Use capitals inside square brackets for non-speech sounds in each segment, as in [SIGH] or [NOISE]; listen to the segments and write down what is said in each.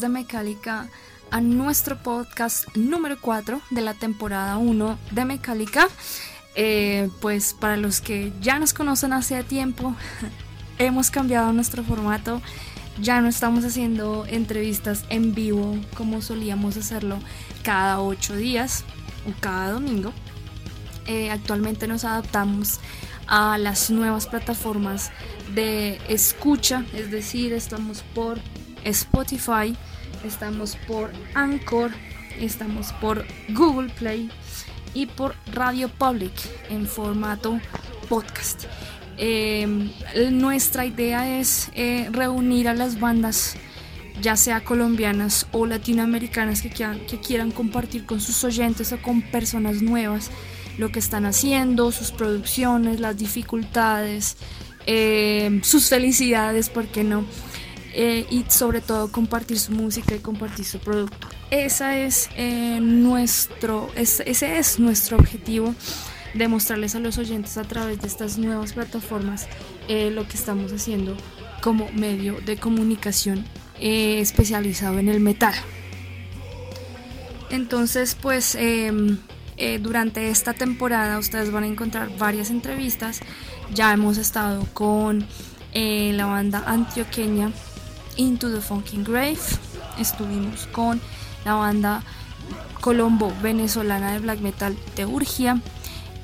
De Mecálica a nuestro podcast número 4 de la temporada 1 de Mecálica. Eh, pues para los que ya nos conocen hace tiempo, [LAUGHS] hemos cambiado nuestro formato. Ya no estamos haciendo entrevistas en vivo como solíamos hacerlo cada 8 días o cada domingo. Eh, actualmente nos adaptamos a las nuevas plataformas de escucha, es decir, estamos por Spotify, estamos por Anchor, estamos por Google Play y por Radio Public en formato podcast. Em, nuestra idea es eh, reunir a las bandas, ya sea colombianas o latinoamericanas, que que quieran compartir con sus oyentes o con personas nuevas lo que están haciendo, sus producciones, las dificultades, eh, sus felicidades, ¿por qué no? Eh, y sobre todo compartir su música y compartir su producto. Esa es, eh, nuestro, ese es nuestro objetivo, demostrarles a los oyentes a través de estas nuevas plataformas lo que estamos haciendo como medio de comunicación especializado en el metal. Entonces, pues em, eh, durante esta temporada ustedes van a encontrar varias entrevistas. Ya hemos estado con eh, la banda antioqueña Into the Funking Grave. Estuvimos con la banda colombo venezolana de black metal Teurgia.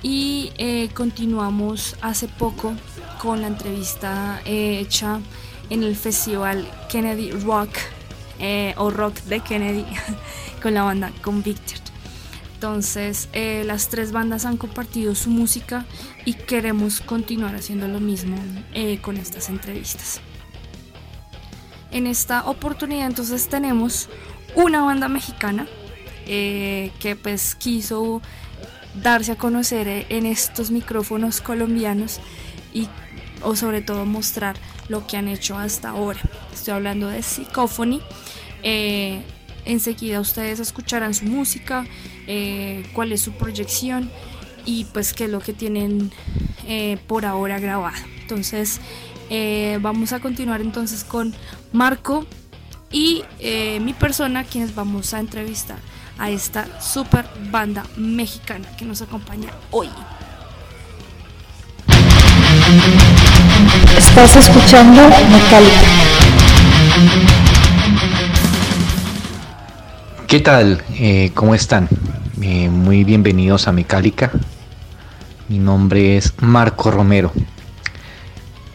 Y eh, continuamos hace poco con la entrevista hecha en el festival Kennedy Rock o Rock de Kennedy [LAUGHS] con la banda Convicted. Entonces, eh, las tres bandas han compartido su música y queremos continuar haciendo lo mismo eh, con estas entrevistas. En esta oportunidad entonces tenemos una banda mexicana eh, que pues quiso darse a conocer en estos micrófonos colombianos y o sobre todo mostrar lo que han hecho hasta ahora. Estoy hablando de Psychophony. enseguida ustedes escucharán su música, eh, cuál es su proyección y pues qué es lo que tienen eh, por ahora grabado. Entonces eh, vamos a continuar entonces con Marco y mi persona quienes vamos a entrevistar a esta super banda mexicana que nos acompaña hoy. Estás escuchando Metallica. ¿Qué tal? ¿Cómo están? Eh, muy bienvenidos a Mecálica. Mi nombre es Marco Romero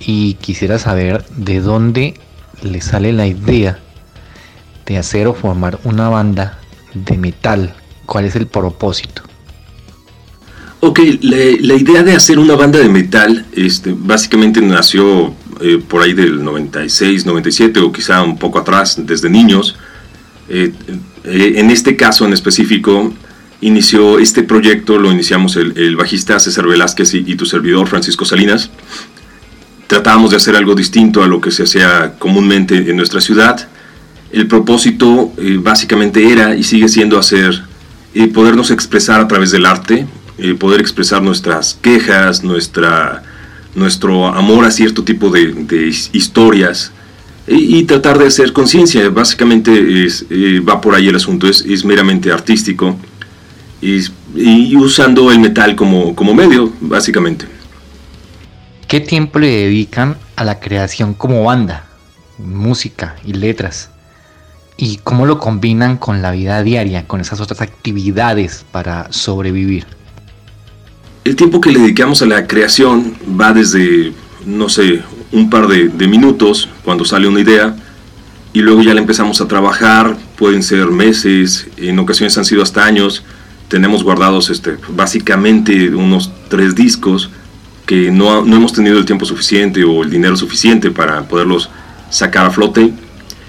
y quisiera saber de dónde le sale la idea de hacer o formar una banda de metal. ¿Cuál es el propósito? Ok, la, idea de hacer una banda de metal este, básicamente nació eh, por ahí del 96, 97 o quizá un poco atrás, desde niños. Eh, en este caso en específico, inició este proyecto, lo iniciamos el, bajista César Velázquez y, tu servidor Francisco Salinas. Tratábamos de hacer algo distinto a lo que se hacía comúnmente en nuestra ciudad. El propósito eh, básicamente era y sigue siendo hacer, eh, podernos expresar a través del arte, eh, poder expresar nuestras quejas, nuestra, nuestro amor a cierto tipo de, historias y, tratar de hacer conciencia. Básicamente es, va por ahí el asunto, es, meramente artístico y, usando el metal como, como medio, básicamente. ¿Qué tiempo le dedican a la creación como banda, música y letras? ¿Y cómo lo combinan con la vida diaria, con esas otras actividades para sobrevivir? El tiempo que le dedicamos a la creación va desde, no sé, un par de, minutos cuando sale una idea y luego ya la empezamos a trabajar, pueden ser meses, en ocasiones han sido hasta años, tenemos guardados este, básicamente unos tres discos que no, no hemos tenido el tiempo suficiente o el dinero suficiente para poderlos sacar a flote.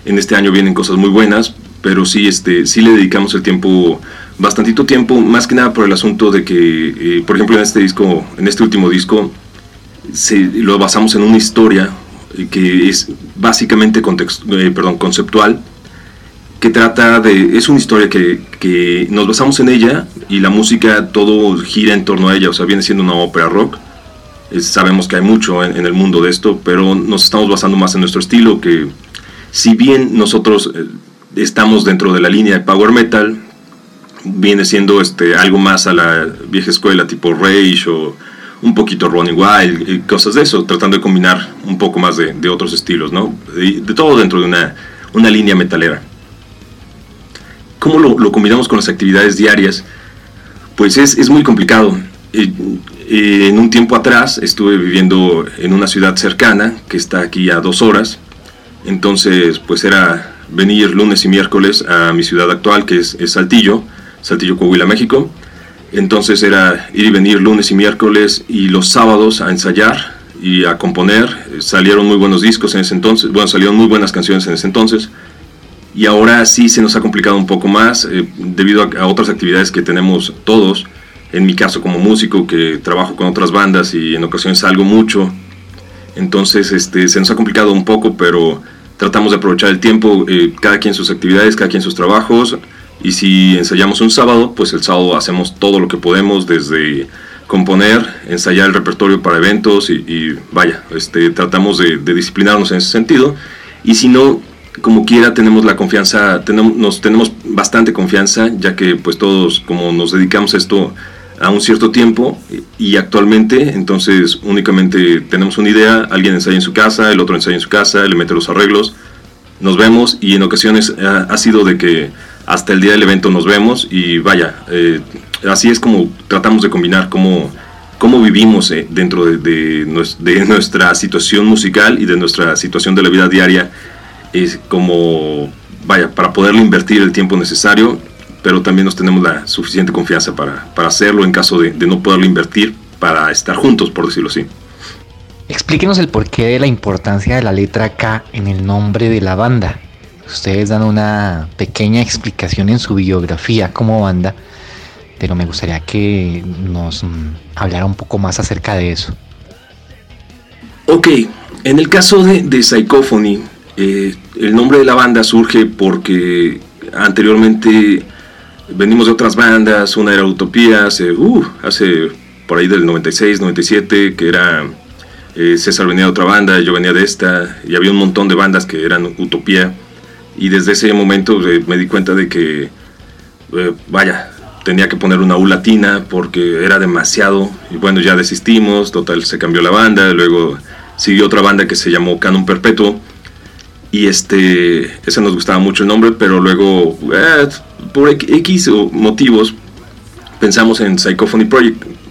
En este año vienen cosas muy buenas, pero sí, este, sí le dedicamos el tiempo, bastantito tiempo, más que nada por el asunto de que, eh, por ejemplo, en este disco, en este último disco, se, lo basamos en una historia que es básicamente eh, perdón, conceptual, que trata de, es una historia que, que, nos basamos en ella y la música todo gira en torno a ella, o sea, viene siendo una ópera rock. Sabemos que hay mucho en, el mundo de esto, pero nos estamos basando más en nuestro estilo, que si bien nosotros estamos dentro de la línea de power metal, viene siendo este, algo más a la vieja escuela, tipo Rage o un poquito Ronnie Wild, y cosas de eso, tratando de combinar un poco más de, otros estilos, ¿no? De, todo dentro de una, línea metalera. ¿Cómo lo, combinamos con las actividades diarias? Pues es, es muy complicado. En un tiempo atrás estuve viviendo en una ciudad cercana, que está aquí a dos horas, entonces pues era venir lunes y miércoles a mi ciudad actual, que es, Saltillo, Saltillo, Coahuila, México. Entonces era ir y venir lunes y miércoles y los sábados a ensayar y a componer. Salieron muy buenos discos en ese entonces, bueno, salieron muy buenas canciones en ese entonces. Y ahora sí se nos ha complicado un poco más eh, debido a, otras actividades que tenemos todos. En mi caso como músico que trabajo con otras bandas y en ocasiones salgo mucho. Entonces este, se nos ha complicado un poco, pero tratamos de aprovechar el tiempo, eh, cada quien sus actividades, cada quien sus trabajos. Y si ensayamos un sábado, pues el sábado hacemos todo lo que podemos, desde componer, ensayar el repertorio para eventos y, vaya, este, tratamos de, disciplinarnos en ese sentido. Y si no, como quiera, tenemos la confianza, tenemos, nos tenemos bastante confianza, ya que pues todos, como nos dedicamos a esto a un cierto tiempo y actualmente entonces únicamente tenemos una idea, alguien ensaya en su casa, el otro ensaya en su casa, le mete los arreglos, nos vemos y en ocasiones ha, sido de que hasta el día del evento nos vemos y vaya, eh, así es como tratamos de combinar cómo, cómo vivimos eh, dentro de, de, nuestra situación musical y de nuestra situación de la vida diaria, es como, vaya, para poderle invertir el tiempo necesario pero también nos tenemos la suficiente confianza para, hacerlo en caso de, no poderlo invertir para estar juntos, por decirlo así. Explíquenos el porqué de la importancia de la letra K en el nombre de la banda. Ustedes dan una pequeña explicación en su biografía como banda, pero me gustaría que nos mm, hablara un poco más acerca de eso. Ok, en el caso de, de Psychophony, eh, el nombre de la banda surge porque anteriormente venimos de otras bandas, una era Utopía, hace, uh, hace por ahí del 96, 97, que era eh, César venía de otra banda, yo venía de esta, y había un montón de bandas que eran Utopía, y desde ese momento eh, me di cuenta de que, eh, vaya, tenía que poner una U latina porque era demasiado, y bueno, ya desistimos, total, se cambió la banda, luego siguió otra banda que se llamó Canon Perpetuo, y este, ese nos gustaba mucho el nombre, pero luego, eh, por X motivos, pensamos en Psychophony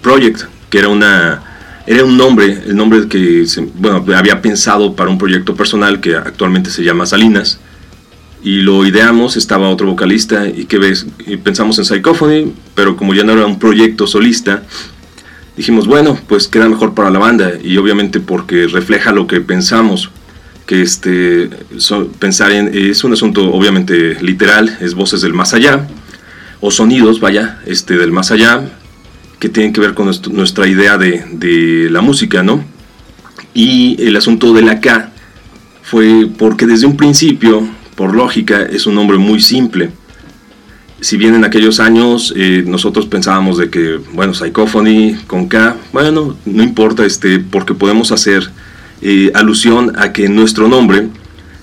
Project, que era una era un nombre, el nombre que bueno, había pensado para un proyecto personal que actualmente se llama Salinas. Y lo ideamos, estaba otro vocalista y que ves, y pensamos en Psychophony, pero como ya no era un proyecto solista, dijimos, bueno, pues queda mejor para la banda y obviamente porque refleja lo que pensamos que este, pensar en, es un asunto obviamente literal, es voces del más allá, o sonidos, vaya, este, del más allá, que tienen que ver con nuestra idea de, de, la música, ¿no? Y el asunto de la K fue porque desde un principio, por lógica, es un nombre muy simple. Si bien en aquellos años eh, nosotros pensábamos de que, bueno, Psychophony con K, bueno, no importa, este, porque podemos hacer eh, alusión a que en nuestro nombre,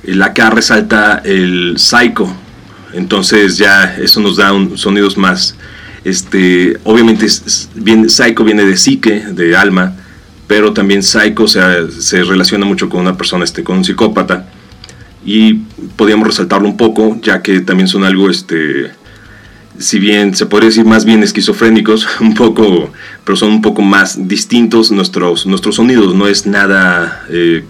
la K resalta el psycho. Entonces ya eso nos da un, sonidos más. Este, obviamente bien, psycho viene de psique, de alma, pero también psycho se, se relaciona mucho con una persona, este, con un psicópata. Y podríamos resaltarlo un poco, ya que también son algo este, si bien se podría decir más bien esquizofrénicos, [LAUGHS] un poco, pero son un poco más distintos nuestros, nuestros sonidos. No es nada, eh,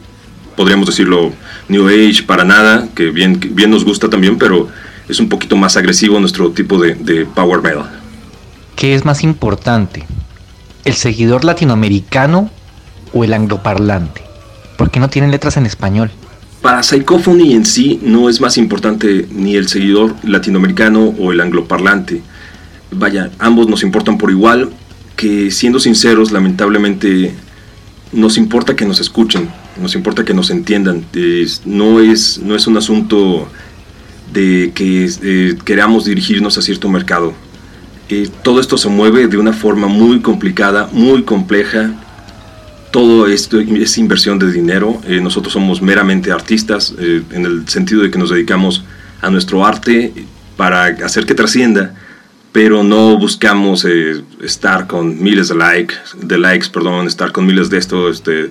podríamos decirlo, New Age para nada, que bien, bien nos gusta también, pero es un poquito más agresivo nuestro tipo de, de power metal. ¿Qué es más importante? ¿El seguidor latinoamericano o el angloparlante? ¿Por qué no tienen letras en español? Para Psychophony en sí no es más importante ni el seguidor latinoamericano o el angloparlante. Vaya, ambos nos importan por igual, que siendo sinceros, lamentablemente nos importa que nos escuchen, nos importa que nos entiendan. no, es, no es un asunto de que eh, queramos dirigirnos a cierto mercado. Eh, todo esto se mueve de una forma muy complicada, muy compleja. Todo esto es inversión de dinero. Eh, nosotros somos meramente artistas en el sentido de que nos dedicamos a nuestro arte para hacer que trascienda, pero no buscamos estar con miles de likes, de likes, perdón, estar con miles de esto, este,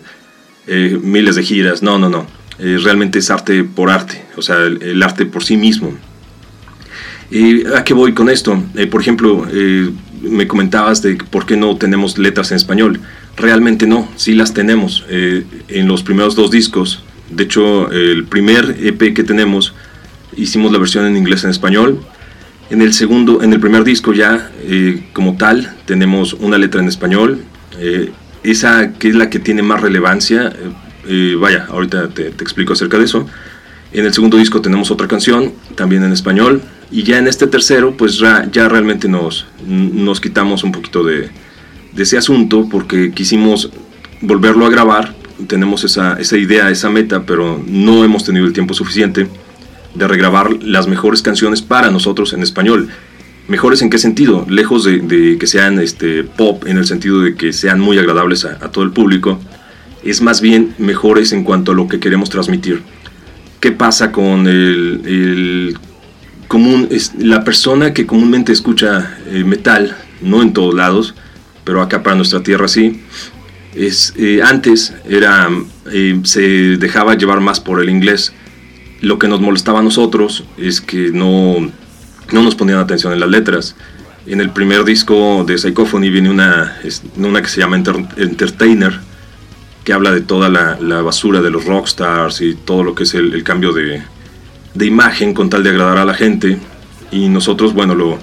miles de giras. No, no, no eh, realmente es arte por arte, o sea, el, arte por sí mismo. ¿Y a qué voy con esto? Eh, por ejemplo, eh, me comentabas de por qué no tenemos letras en español. Realmente no, sí las tenemos. en los primeros dos discos, de hecho, el primer EP que tenemos, hicimos la versión en inglés en español. En el segundo, en el primer disco ya, como tal, tenemos una letra en español. esa que es la que tiene más relevancia, vaya, ahorita te, explico acerca de eso. En el segundo disco tenemos otra canción, también en español. Y ya en este tercero, pues ya, realmente nos, nos quitamos un poquito de, ese asunto porque quisimos volverlo a grabar. Tenemos esa, esa idea, esa meta, pero no hemos tenido el tiempo suficiente de regrabar las mejores canciones para nosotros en español. ¿Mejores en qué sentido? Lejos de, que sean este, pop, en el sentido de que sean muy agradables a todo el público, es más bien mejores en cuanto a lo que queremos transmitir. ¿Qué pasa con el, común, es la persona que comúnmente escucha eh, metal, no en todos lados, pero acá para nuestra tierra sí, es, eh, antes era, eh, se dejaba llevar más por el inglés. Lo que nos molestaba a nosotros es que no, no nos ponían atención en las letras. En el primer disco de Psychophony viene una, una que se llama Entertainer, que habla de toda la, basura de los rockstars y todo lo que es el, cambio de, imagen con tal de agradar a la gente. Y nosotros, bueno, lo,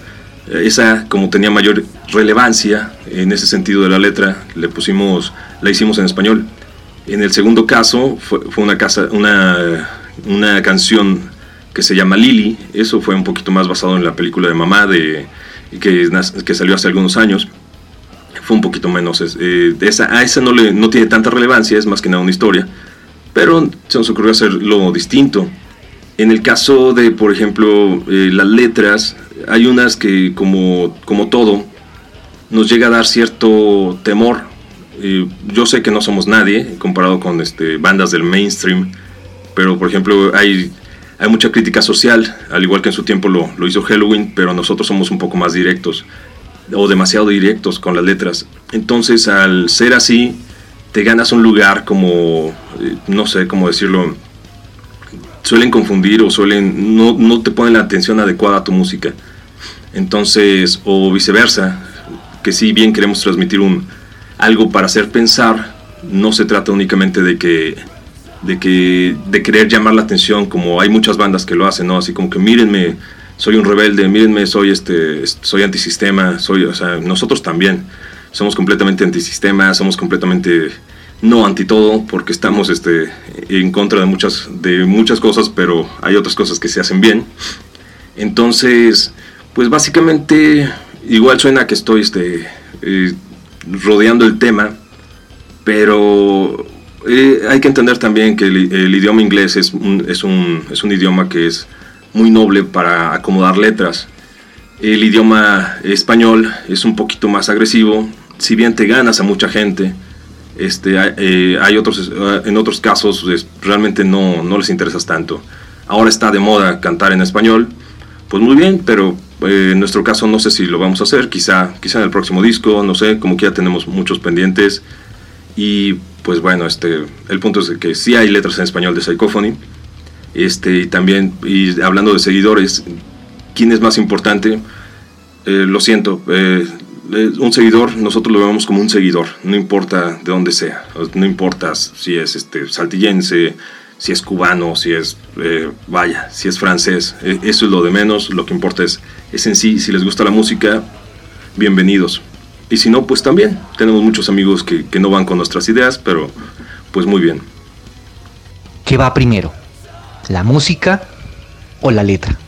esa como tenía mayor relevancia en ese sentido de la letra, le pusimos, la hicimos en español. En el segundo caso fue, una, casa, una, una canción que se llama Lily, eso fue un poquito más basado en la película de Mamá de, que, que salió hace algunos años fue un poquito menos. Eh, esa, a esa no, le, no tiene tanta relevancia, es más que nada una historia. Pero se nos ocurrió hacerlo distinto. En el caso de, por ejemplo, eh, las letras, hay unas que, como, como todo, nos llega a dar cierto temor. Eh, yo sé que no somos nadie comparado con este, bandas del mainstream, pero por ejemplo hay, hay mucha crítica social, al igual que en su tiempo lo, hizo Halloween, pero nosotros somos un poco más directos o demasiado directos con las letras. Entonces, al ser así, te ganas un lugar como, eh, no sé cómo decirlo, suelen confundir o suelen, no, no te ponen la atención adecuada a tu música. Entonces, o viceversa, que si bien queremos transmitir un, algo para hacer pensar, no se trata únicamente de que, de que, de querer llamar la atención, como hay muchas bandas que lo hacen, ¿no? Así como que mírenme, soy un rebelde, mírenme, soy este, soy antisistema, soy, o sea, nosotros también somos completamente antisistema, somos completamente no anti todo, porque estamos este, en contra de muchas, de muchas cosas, pero hay otras cosas que se hacen bien. Entonces, pues básicamente, igual suena que estoy este, eh, rodeando el tema, pero eh, hay que entender también que el, idioma inglés es es, un, es un idioma que es muy noble para acomodar letras. El idioma español es un poquito más agresivo, si bien te ganas a mucha gente, este, eh, hay otros, eh, en otros casos realmente no, no les interesas tanto. Ahora está de moda cantar en español, pues muy bien, pero eh, en nuestro caso no sé si lo vamos a hacer, quizá, quizá en el próximo disco, no sé, como que ya tenemos muchos pendientes. Y pues bueno, este, el punto es que sí hay letras en español de Psychophony este, y también, y hablando de seguidores, ¿quién es más importante? Eh, lo siento, eh, un seguidor, nosotros lo vemos como un seguidor, no importa de dónde sea, no importa si es este, saltillense, si es cubano, si es, vaya, si es francés, eso es lo de menos, lo que importa es, es en sí, si les gusta la música, bienvenidos. Y si no, pues también. Tenemos muchos amigos que, que no van con nuestras ideas, pero pues muy bien. ¿Qué va primero? ¿La música o la letra?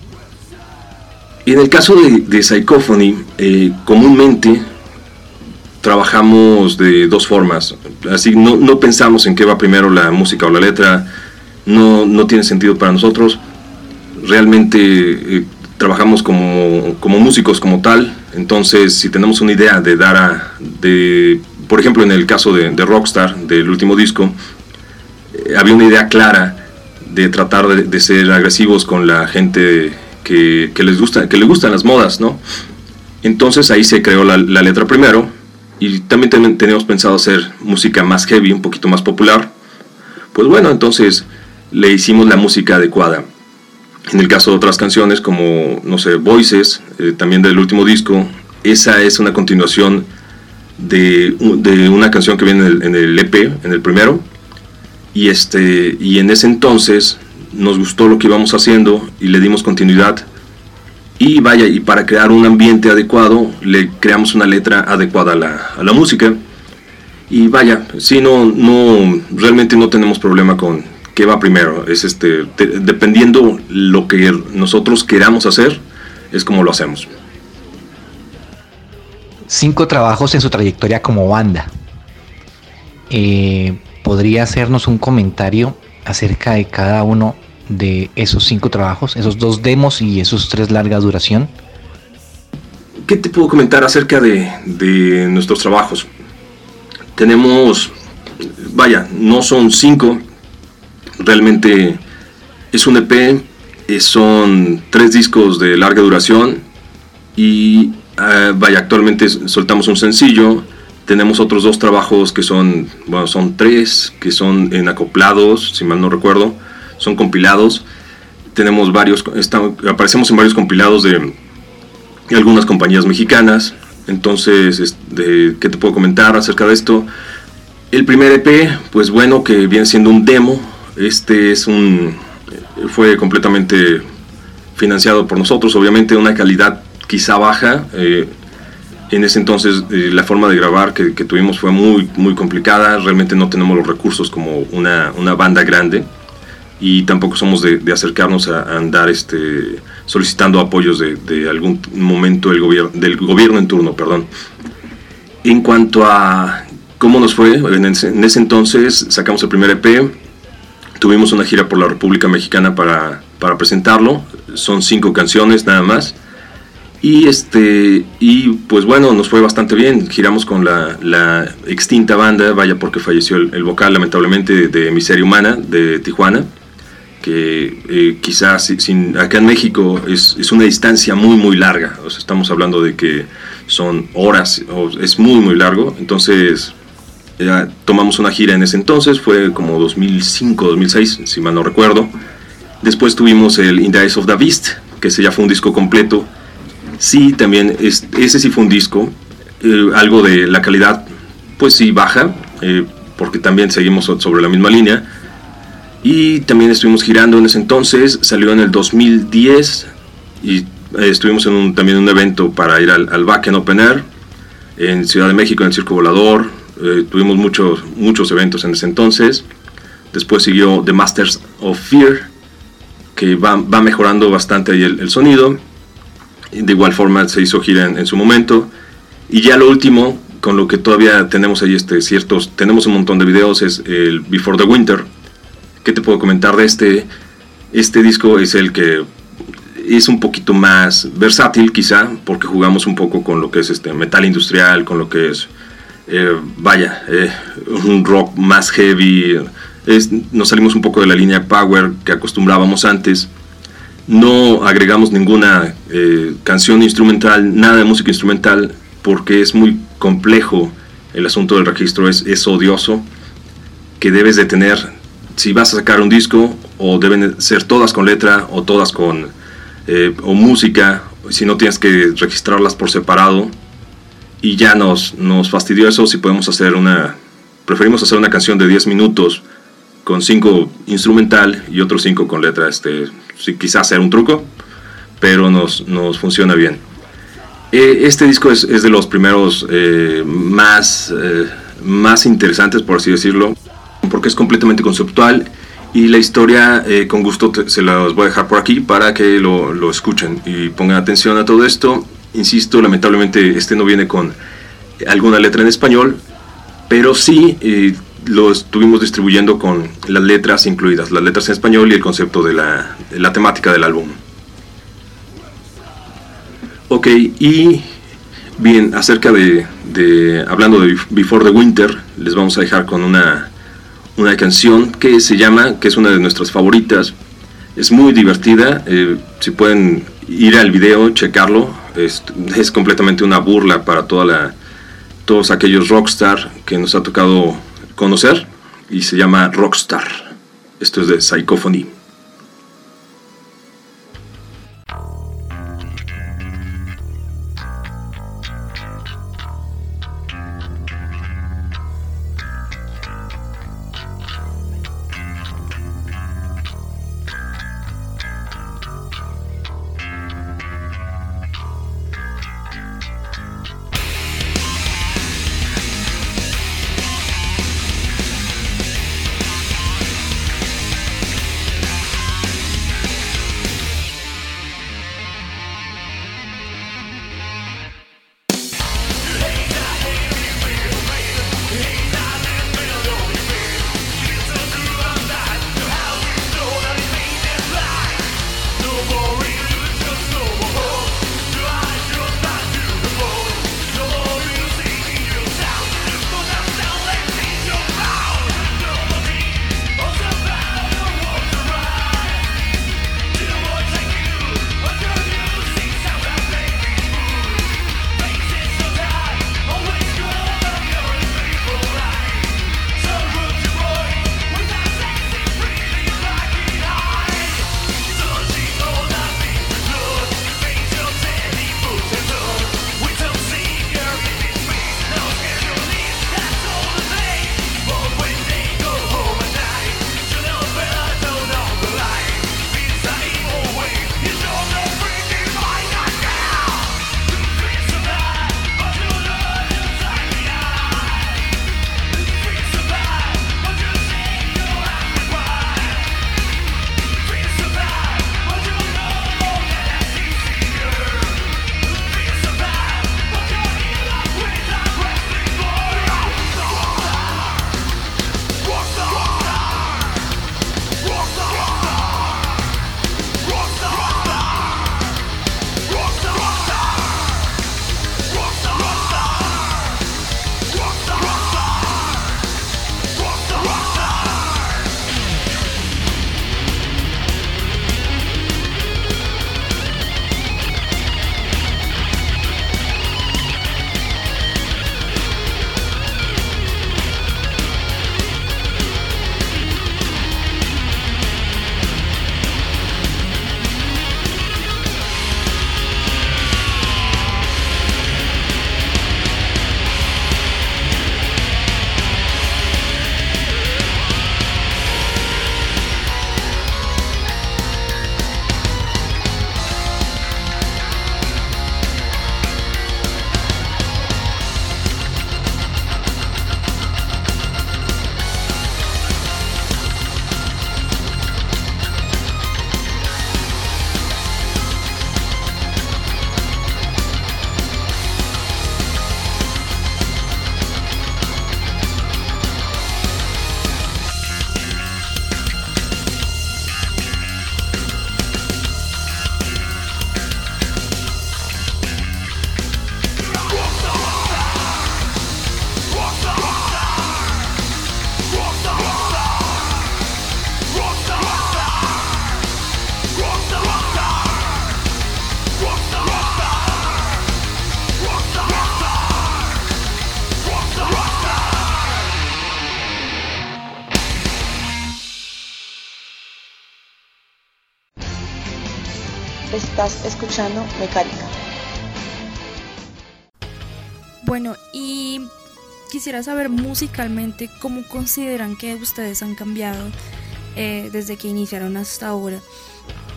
En el caso de, Psychophony, eh, comúnmente trabajamos de dos formas. Así no, pensamos en qué va primero la música o la letra. No, no tiene sentido para nosotros. Realmente eh, trabajamos como, como, músicos como tal. Entonces, si tenemos una idea de dar a... De, por ejemplo, en el caso de, Rockstar, del último disco, eh, había una idea clara de tratar de ser agresivos con la gente que, que, les gusta, que le gustan las modas, ¿no? Entonces ahí se creó la, la letra primero y también ten, teníamos pensado hacer música más heavy, un poquito más popular. Pues bueno, entonces le hicimos la música adecuada. En el caso de otras canciones como, no sé, Voices, eh, también del último disco, esa es una continuación de, de una canción que viene en el, en el, EP, en el primero. Y, este, y en ese entonces nos gustó lo que íbamos haciendo y le dimos continuidad. Y vaya, y para crear un ambiente adecuado, le creamos una letra adecuada a la, a la música. Y vaya, si no, no, realmente no tenemos problema con qué va primero. Es este, te, dependiendo lo que nosotros queramos hacer, es como lo hacemos. Cinco trabajos en su trayectoria como banda. Eh, ¿Podría hacernos un comentario acerca de cada uno de esos cinco trabajos, esos dos demos y esos tres larga duración? ¿Qué te puedo comentar acerca de, de nuestros trabajos? Tenemos, vaya, no son cinco, realmente es un EP, son tres discos de larga duración y uh, vaya, actualmente soltamos un sencillo, tenemos otros dos trabajos que son, bueno, son tres, que son en acoplados, si mal no recuerdo, son compilados. Tenemos varios, aparecemos en varios compilados de, de algunas compañías mexicanas. Entonces, este, ¿qué te puedo comentar acerca de esto? El primer EP, pues bueno, que viene siendo un demo. Este es un, fue completamente financiado por nosotros, obviamente una calidad quizá baja. Eh, en ese entonces eh, la forma de grabar que, que, tuvimos fue muy, muy complicada, realmente no tenemos los recursos como una, una banda grande y tampoco somos de, de acercarnos a, a, andar este, solicitando apoyos de, de algún momento del, gobierno del gobierno en turno. Perdón. En cuanto a cómo nos fue, en ese, en ese entonces sacamos el primer EP, tuvimos una gira por la República Mexicana para, para presentarlo, son cinco canciones nada más y este y pues bueno, nos fue bastante bien. Giramos con la, la extinta banda, vaya porque falleció el, el, vocal lamentablemente de Miseria Humana de Tijuana, que eh, quizás sin, acá en México es, es, una distancia muy muy larga. O sea, estamos hablando de que son horas, o es muy muy largo. Entonces tomamos una gira en ese entonces, fue como 2005, 2006, si mal no recuerdo. Después tuvimos el In the Eyes of the Beast, que ese ya fue un disco completo sí, también es, ese sí fue un disco, eh, algo de la calidad, pues sí, baja, eh, porque también seguimos sobre la misma línea. Y también estuvimos girando en ese entonces, salió en el 2010 y eh, estuvimos en un, también un evento para ir al, al Back en Open Air en Ciudad de México, en el Circo Volador. tuvimos muchos, muchos eventos en ese entonces. Después siguió The Masters of Fear, que va, va mejorando bastante ahí el, el sonido de igual forma se hizo gira en, en, su momento. Y ya lo último, con lo que todavía tenemos ahí este, ciertos, tenemos un montón de videos, es el Before the Winter. ¿Qué te puedo comentar de este? Este disco es el que es un poquito más versátil quizá, porque jugamos un poco con lo que es este metal industrial, con lo que es, eh, vaya, eh, un rock más heavy. Es, nos salimos un poco de la línea power que acostumbrábamos antes no agregamos ninguna eh, canción instrumental, nada de música instrumental, porque es muy complejo el asunto del registro, es, es odioso, que debes de tener, si vas a sacar un disco, o deben ser todas con letra, o todas con, eh, o música, si no tienes que registrarlas por separado, y ya nos, nos fastidió eso, si podemos hacer una, preferimos hacer una canción de 10 minutos, con 5 instrumental y otros 5 con letra, este, quizás sea un truco, pero nos, nos funciona bien. Eh, este disco es, de los primeros eh, más, más interesantes, por así decirlo, es completamente conceptual y la historia, con gusto se las voy a dejar por aquí para que lo, lo, escuchen y pongan atención a todo esto. Insisto, lamentablemente este no viene con alguna letra en español, pero sí lo estuvimos distribuyendo con las letras incluidas, las letras en español y el concepto de la, la temática del álbum. Ok, y bien, acerca de, de, hablando de Before the Winter, les vamos a dejar con una, una canción que se llama, que es una de nuestras favoritas, es muy divertida, eh, si pueden ir al video, checarlo, es, es completamente una burla para toda la, todos aquellos rockstar que nos ha tocado conocer y se llama Rockstar. Esto es de Psychophony. Escuchando Mecánica. Bueno, y quisiera saber musicalmente cómo consideran que ustedes han cambiado eh, desde que iniciaron hasta ahora.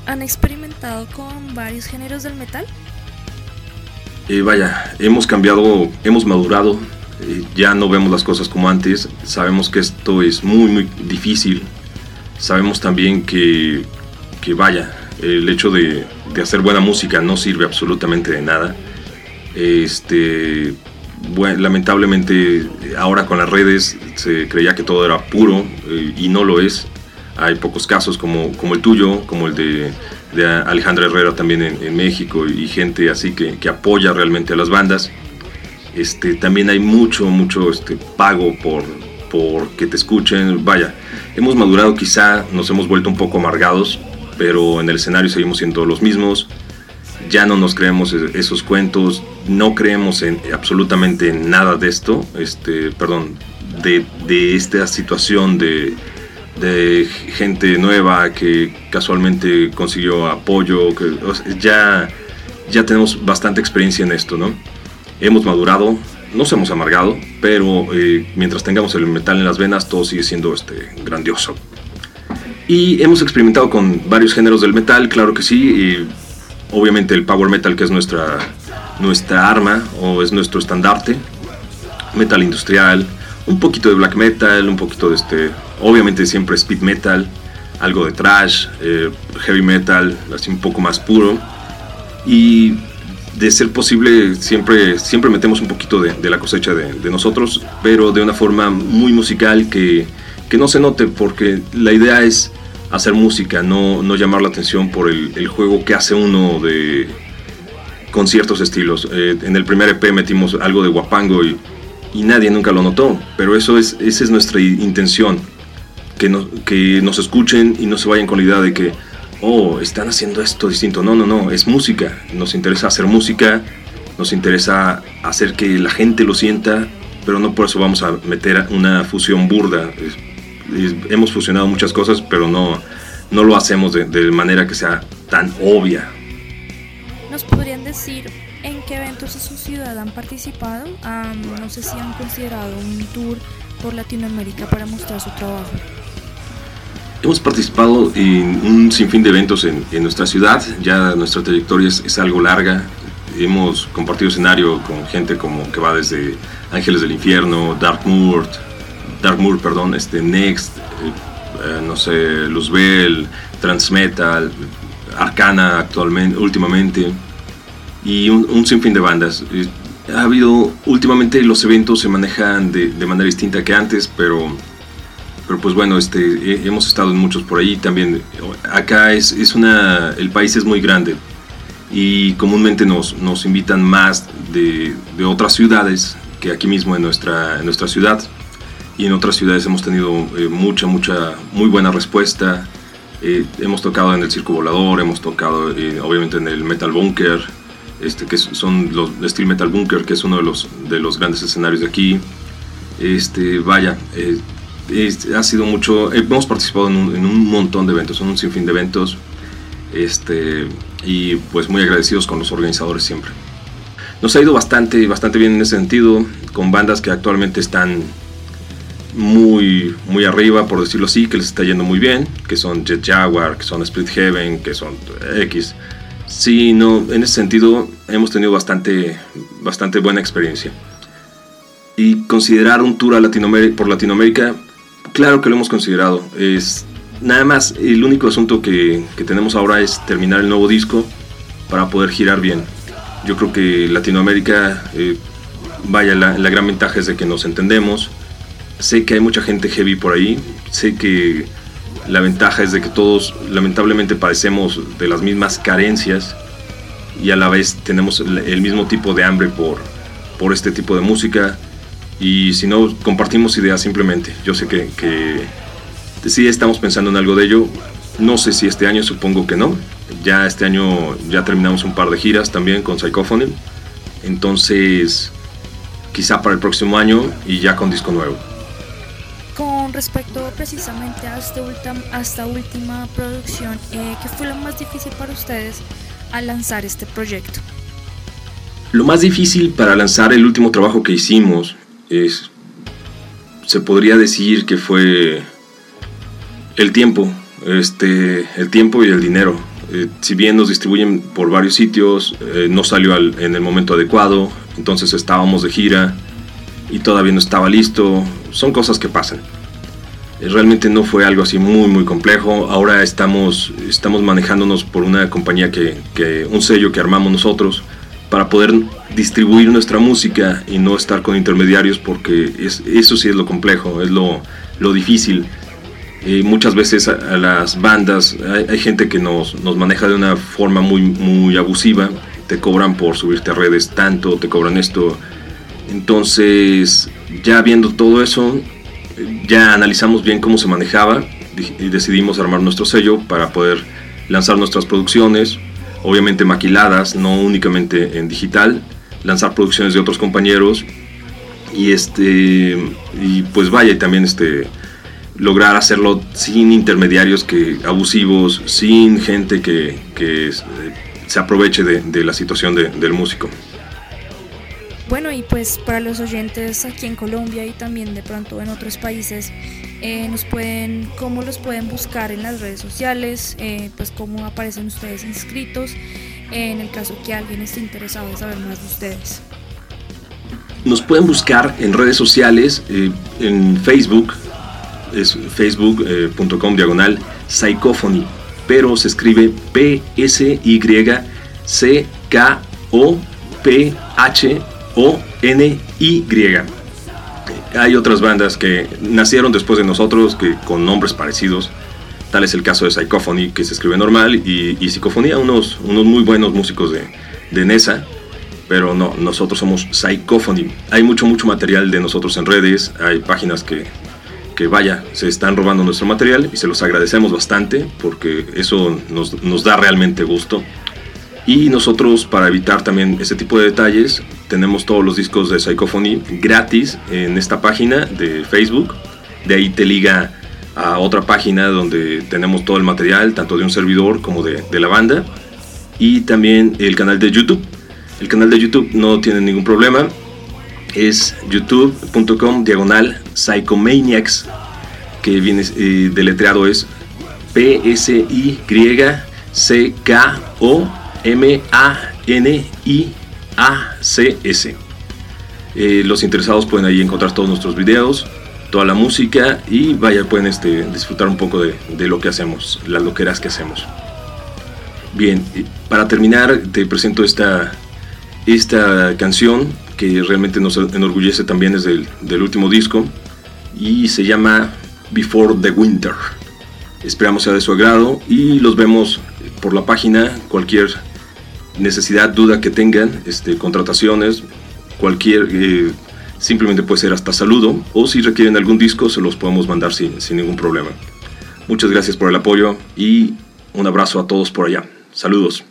¿Han experimentado con varios géneros del metal? Eh, vaya, hemos cambiado, hemos madurado, eh, ya no vemos las cosas como antes, sabemos que esto es muy, muy difícil, sabemos también que, que vaya, el hecho de, de, hacer buena música no sirve absolutamente de nada. Este, lamentablemente ahora con las redes se creía que todo era puro eh, y no lo es. Hay pocos casos como, como el tuyo, como el de de Alejandra Herrera también en, México y gente así que, que, apoya realmente a las bandas. Este, también hay mucho, mucho este, pago por, por que te escuchen. Vaya, hemos madurado quizá, nos hemos vuelto un poco amargados, pero en el escenario seguimos siendo los mismos. Ya no nos creemos esos cuentos, no creemos en absolutamente nada de esto, este, perdón, de, de esta situación de, de gente nueva que casualmente consiguió apoyo, que ya, ya tenemos bastante experiencia en esto, ¿no? Hemos madurado, nos hemos amargado, pero eh, mientras tengamos el metal en las venas, todo sigue siendo este, grandioso. Y hemos experimentado con varios géneros del metal, claro que sí, y obviamente el power metal que es nuestra, nuestra arma o es nuestro estandarte, metal industrial, un poquito de black metal, un poquito de este, obviamente siempre speed metal, algo de trash, eh, heavy metal, así un poco más puro. Y de ser posible, siempre, siempre metemos un poquito de, la cosecha de, nosotros, pero de una forma muy musical que, que, no se note, porque la idea es hacer música, no, no llamar la atención por el, juego que hace uno de con ciertos estilos. Eh, en el primer EP metimos algo de guapango y y nadie nunca lo notó, pero eso es, esa es nuestra intención, que, que nos escuchen y no se vayan con la idea de que, oh, están haciendo esto distinto. No, no, no, es música, nos interesa hacer música, nos interesa hacer que la gente lo sienta, pero no por eso vamos a meter una fusión burda. Hemos fusionado muchas cosas, pero no, no lo hacemos de, de manera que sea tan obvia. ¿Nos podrían decir ¿En qué eventos de su ciudad han participado? no sé si han considerado un tour por Latinoamérica para mostrar su trabajo. Hemos participado en un sinfín de eventos en, nuestra ciudad, ya nuestra trayectoria es, algo larga. Hemos compartido escenario con gente como que va desde Ángeles del Infierno, Dark Moor, Dark Moor, perdón, este Next, eh, eh, no sé, Luzbel, Transmetal, Arcana actualmente, últimamente y un, sinfín de bandas. Ha habido, últimamente los eventos se manejan de, de manera distinta que antes, pero, pero pues bueno, este, hemos estado en muchos por ahí también. Acá es, es una, el país es muy grande y comúnmente nos, nos invitan más de, de, otras ciudades que aquí mismo en nuestra, en nuestra ciudad. Y en otras ciudades hemos tenido eh, mucha, mucha, muy buena respuesta. Eh, hemos tocado en el Circo Volador, hemos tocado eh, obviamente en el Metal Bunker, este, que son los Steel Metal Bunker, que es uno de los, de los grandes escenarios de aquí. Este, vaya, eh, ha sido mucho, hemos participado en un, montón de eventos, en un sinfín de eventos, este, y pues muy agradecidos con los organizadores siempre. Nos ha ido bastante, bastante bien en ese sentido, con bandas que actualmente están muy, muy arriba, por decirlo así, que les está yendo muy bien, que son Jet Jaguar, que son Split Heaven, que son X. Sí, no, en ese sentido hemos tenido bastante, bastante buena experiencia. Y considerar un tour a Latinoamérica, por Latinoamérica, claro que lo hemos considerado. Es nada más, el único asunto que, tenemos ahora es terminar el nuevo disco para poder girar bien. Yo creo que Latinoamérica, eh, vaya, la, la gran ventaja es de que nos entendemos. Sé que hay mucha gente heavy por ahí, sé que la ventaja es de que todos lamentablemente padecemos de las mismas carencias y a la vez tenemos el mismo tipo de hambre por, por este tipo de música. Y si no, compartimos ideas simplemente. Yo sé que, que sí estamos pensando en algo de ello. No sé si este año, supongo que no. Ya este año ya terminamos un par de giras también con Psychophony. Entonces, quizá para el próximo año y ya con disco nuevo precisamente a, este esta última producción, eh, ¿qué fue lo más difícil para ustedes al lanzar este proyecto? Lo más difícil para lanzar el último trabajo que hicimos es, se podría decir que fue el tiempo, este, el tiempo y el dinero. Eh, si bien nos distribuyen por varios sitios, eh, no salió en el momento adecuado, entonces estábamos de gira y todavía no estaba listo. Son cosas que pasan. Realmente no fue algo así muy muy complejo. Ahora estamos, estamos manejándonos por una compañía que, que un sello que armamos nosotros para poder distribuir nuestra música y no estar con intermediarios porque es, eso sí es lo complejo, es lo, lo difícil muchas veces a, las bandas hay, gente que nos, nos, maneja de una forma muy, muy abusiva, te cobran por subirte a redes tanto, te cobran esto. Entonces, ya viendo todo eso, ya analizamos bien cómo se manejaba y decidimos armar nuestro sello para poder lanzar nuestras producciones, obviamente maquiladas, no únicamente en digital, lanzar producciones de otros compañeros y este y pues vaya y también este lograr hacerlo sin intermediarios que abusivos, sin gente que, que se aproveche de, la situación de, del músico. Bueno, y pues para los oyentes aquí en Colombia y también de pronto en otros países, eh, nos pueden, cómo los pueden buscar en las redes sociales, eh, pues cómo aparecen ustedes inscritos, en el caso que alguien esté interesado en saber más de ustedes. Nos pueden buscar en redes sociales, eh, en Facebook, es facebook.com diagonal psychophony, pero se escribe P-S-Y-C-K-O-P-H-O-N-Y. Hay otras bandas que nacieron después de nosotros que con nombres parecidos. Tal es el caso de Psychophony, que se escribe normal, y, y Psicofonía, unos, unos muy buenos músicos de, de Nesa, pero no, nosotros somos Psychophony. Hay mucho, mucho material de nosotros en redes, hay páginas que que vaya, se están robando nuestro material y se los agradecemos bastante porque eso nos, nos da realmente gusto. Y nosotros, para evitar también ese tipo de detalles, tenemos todos los discos de Psychophony gratis en esta página de Facebook. De ahí te liga a otra página donde tenemos todo el material, tanto de un servidor como de, la banda. Y también el canal de YouTube. El canal de YouTube no tiene ningún problema es youtube.com diagonal psychomaniacs que viene eh, deletreado es P S Y C K O M A N I A C S. Eh, los interesados pueden ahí encontrar todos nuestros videos, toda la música y vaya, pueden este, disfrutar un poco de, lo que hacemos, las loqueras que hacemos. Bien, para terminar te presento esta, esta canción que realmente nos enorgullece también es del, del último disco y se llama Before the Winter. Esperamos sea de su agrado y los vemos por la página. Cualquier necesidad, duda que tengan, este, contrataciones, cualquier, eh, simplemente puede ser hasta saludo o si requieren algún disco se los podemos mandar sin, sin ningún problema. Muchas gracias por el apoyo y un abrazo a todos por allá. Saludos.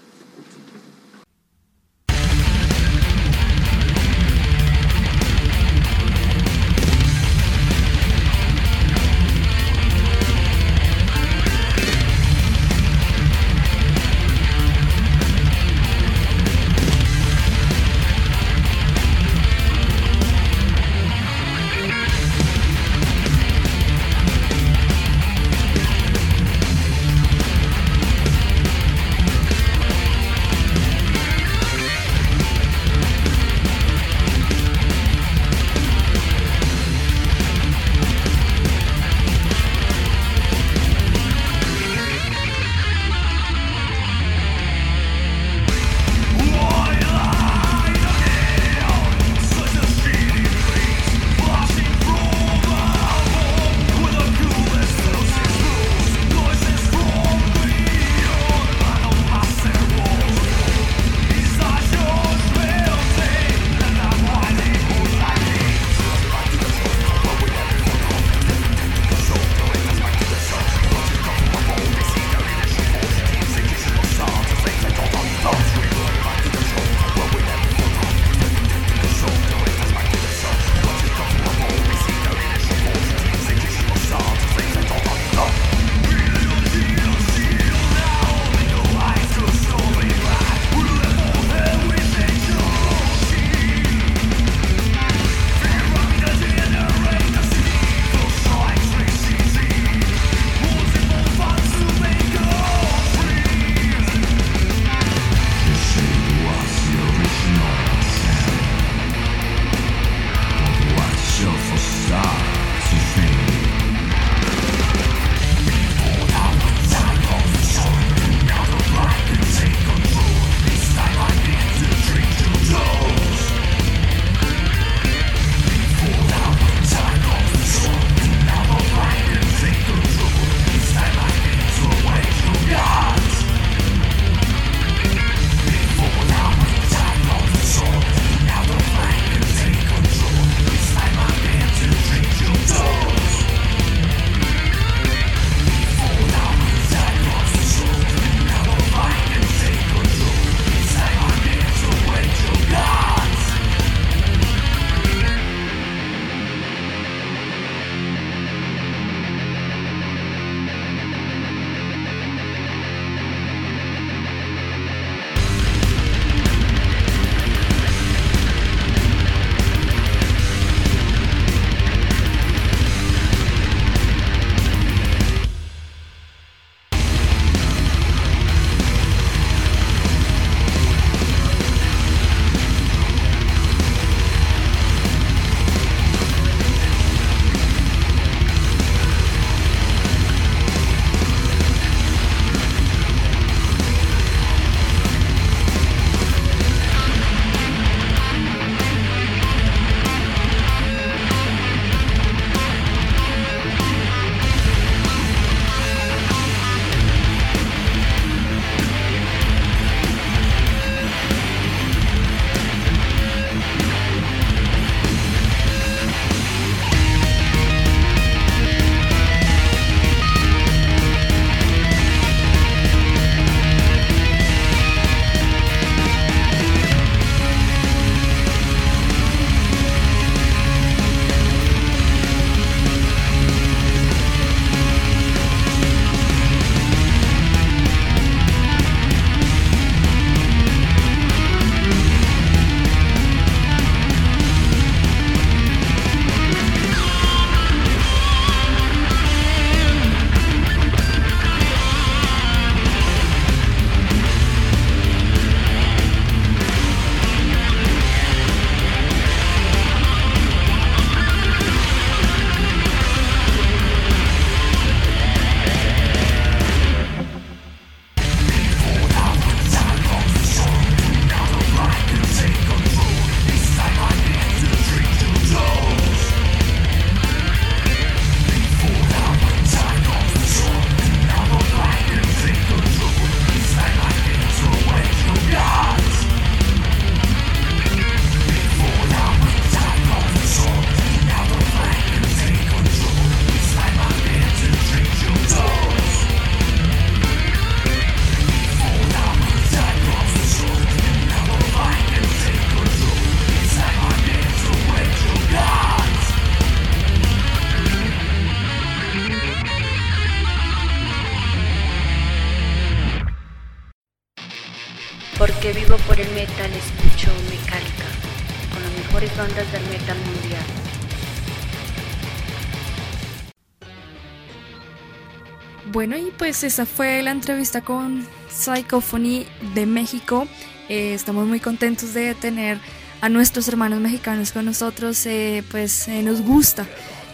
Bueno, y pues esa fue la entrevista con Psychophony de México. Eh, estamos muy contentos de tener a nuestros hermanos mexicanos con nosotros. Eh, pues eh, nos gusta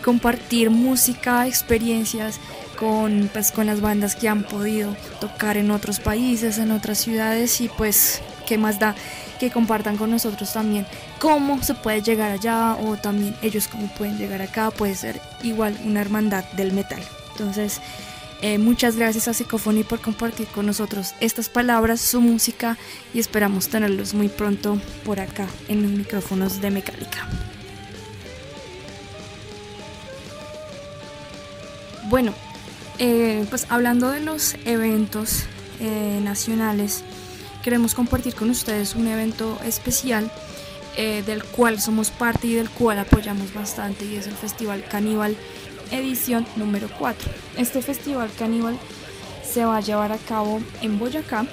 compartir música, experiencias con, pues, con las bandas que han podido tocar en otros países, en otras ciudades y pues qué más da que compartan con nosotros también cómo se puede llegar allá o también ellos cómo pueden llegar acá, puede ser igual una hermandad del metal. Entonces, eh, muchas gracias a Psicofony por compartir con nosotros estas palabras, su música y esperamos tenerlos muy pronto por acá en los micrófonos de Mecánica. Bueno, eh, pues hablando de los eventos eh, nacionales, queremos compartir con ustedes un evento especial del cual somos parte y del cual apoyamos bastante y es el Festival Caníbal edición número 4. Este festival caníbal se va a llevar a cabo en Boyacá,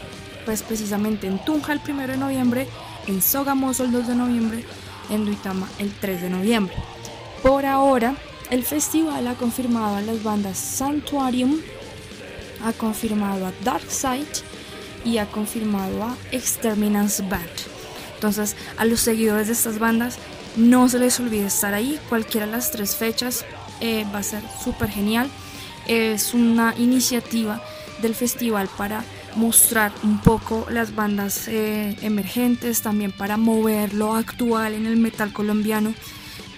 pues precisamente en Tunja el 1 de noviembre, en Sogamoso el 2 de noviembre, en Duitama el 3 de noviembre. Por ahora, el festival ha confirmado a las bandas Sanctuarium, ha confirmado a Darkside y ha confirmado a Exterminance Band. Entonces, a los seguidores de estas bandas no se les olvide estar ahí, cualquiera de las tres fechas, eh, va a ser súper genial. Es una iniciativa del festival para mostrar un poco las bandas eh, emergentes, también para mover lo actual en el metal colombiano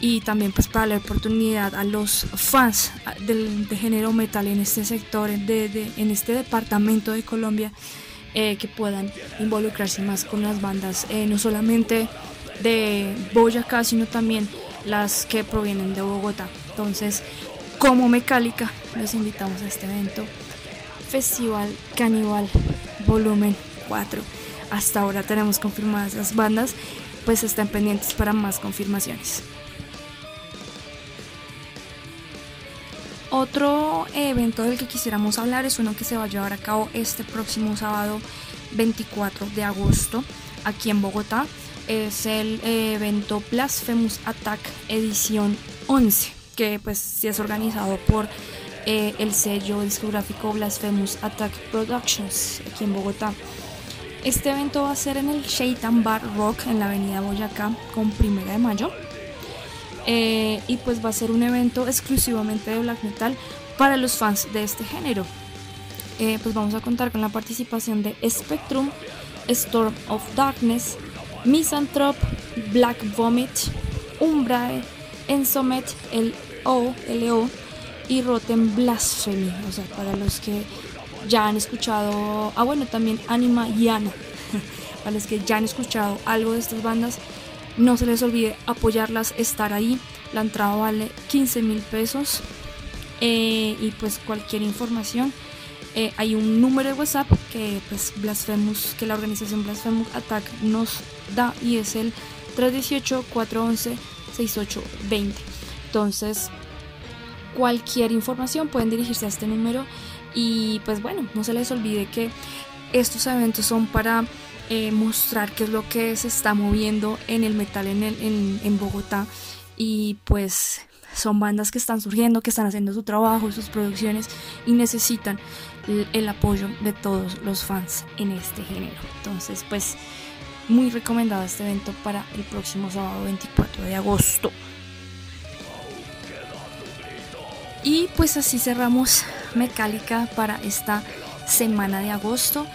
y también pues para la oportunidad a los fans del, de género metal en este sector, en este departamento de Colombia, eh, que puedan involucrarse más con las bandas, no solamente de Boyacá, sino también las que provienen de Bogotá. Entonces, como Mecálica, los invitamos a este evento, Festival Caníbal Volumen 4. Hasta ahora tenemos confirmadas las bandas, pues estén pendientes para más confirmaciones. Otro evento del que quisiéramos hablar es uno que se va a llevar a cabo este próximo sábado 24 de agosto aquí en Bogotá. Es el evento Blasphemous Attack edición 11 que pues sí es organizado por eh, el sello discográfico Blasphemous Attack Productions aquí en Bogotá. Este evento va a ser en el Shaitan Bar Rock en la avenida Boyacá con primera de mayo. Eh, y pues va a ser un evento exclusivamente de black metal para los fans de este género. Eh, pues vamos a contar con la participación de Spectrum, Storm of Darkness, Misanthrope, Black Vomit, Umbrae, Ensomet, el O, LO y Rotten Blasphemy. O sea, para los que ya han escuchado. Ah, bueno, también Anima y Ana. [LAUGHS] para los que ya han escuchado algo de estas bandas, no se les olvide apoyarlas, estar ahí. La entrada vale 15 mil pesos. Eh, y pues cualquier información. Eh, hay un número de WhatsApp que pues Blasphemous, que la organización Blasphemous Attack nos da y es el 318 411 6820. Entonces, cualquier información pueden dirigirse a este número y pues bueno, no se les olvide que estos eventos son para eh, mostrar qué es lo que se está moviendo en el metal en, en, Bogotá y pues son bandas que están surgiendo, que están haciendo su trabajo, sus producciones y necesitan el, el, apoyo de todos los fans en este género. Entonces, pues muy recomendado este evento para el próximo sábado 24 de agosto. Y pues así cerramos Mecálica para esta semana de agosto.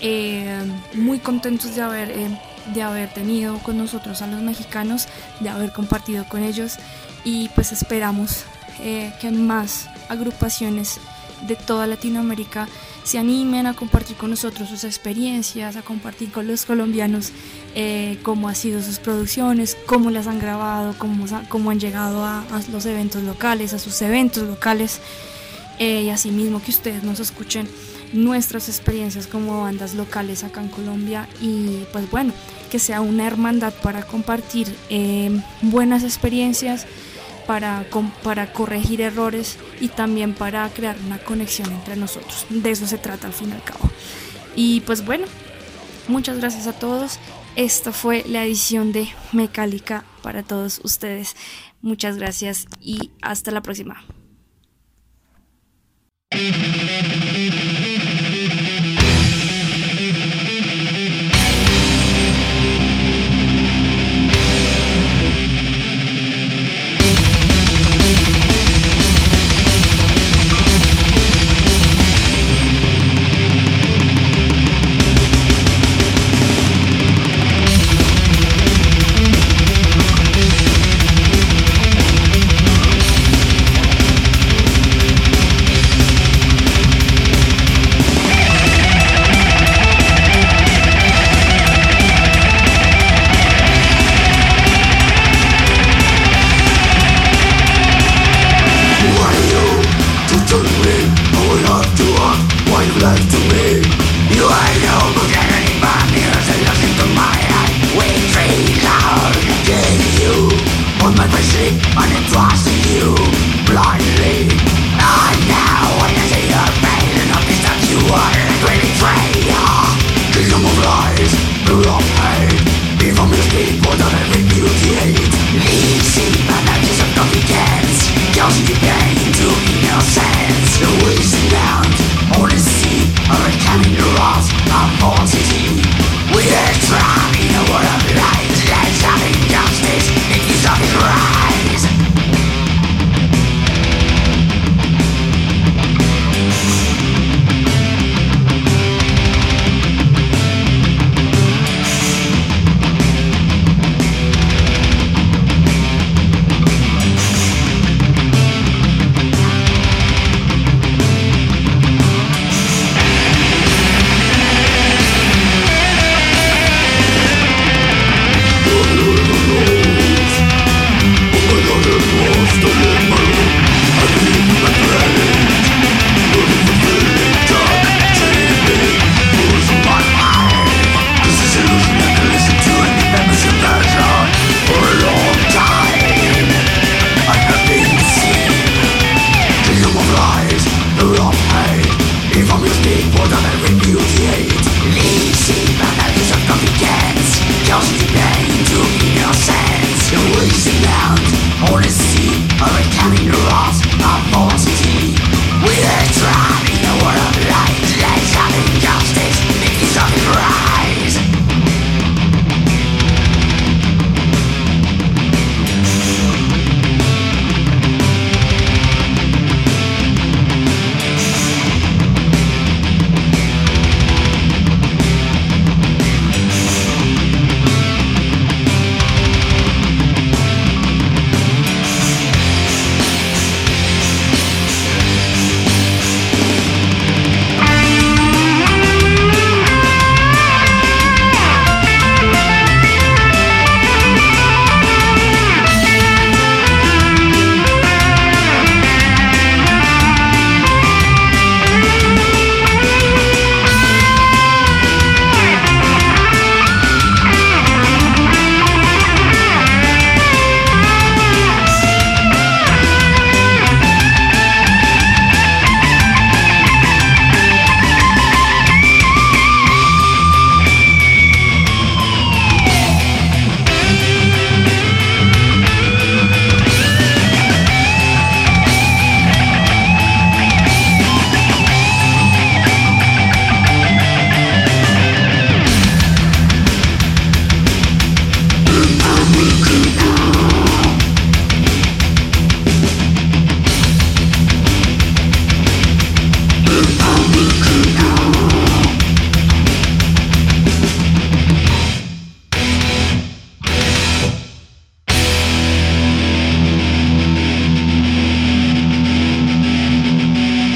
Eh, muy contentos de haber, eh, de haber tenido con nosotros a los mexicanos, de haber compartido con ellos y pues esperamos eh, que más agrupaciones de toda Latinoamérica se animen a compartir con nosotros sus experiencias, a compartir con los colombianos eh, cómo han sido sus producciones, cómo las han grabado, cómo, cómo han llegado a, los eventos locales, a sus eventos locales, eh, y asimismo que ustedes nos escuchen nuestras experiencias como bandas locales acá en Colombia. Y pues bueno, que sea una hermandad para compartir eh, buenas experiencias para, para corregir errores y también para crear una conexión entre nosotros. De eso se trata al fin y al cabo. Y pues bueno, muchas gracias a todos. Esta fue la edición de Mecálica para todos ustedes. Muchas gracias y hasta la próxima.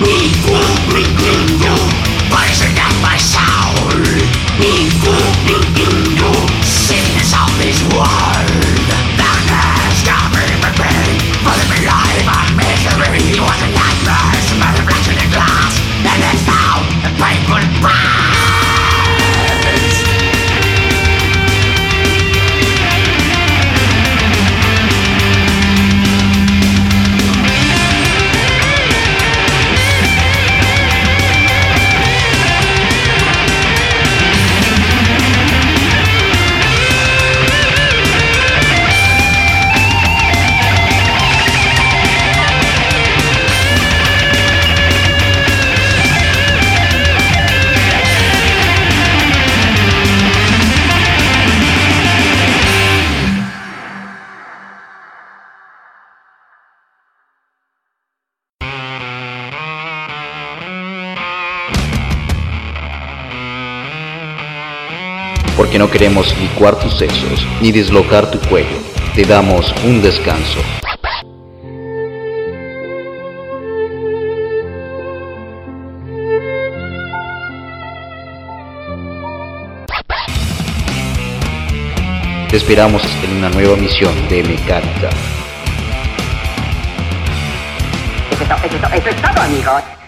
Vivo, viviendo, para llenar my soul. Vivo. No queremos licuar tus sesos ni dislocar tu cuello. Te damos un descanso. Te esperamos en una nueva misión de mecánica. Es todo.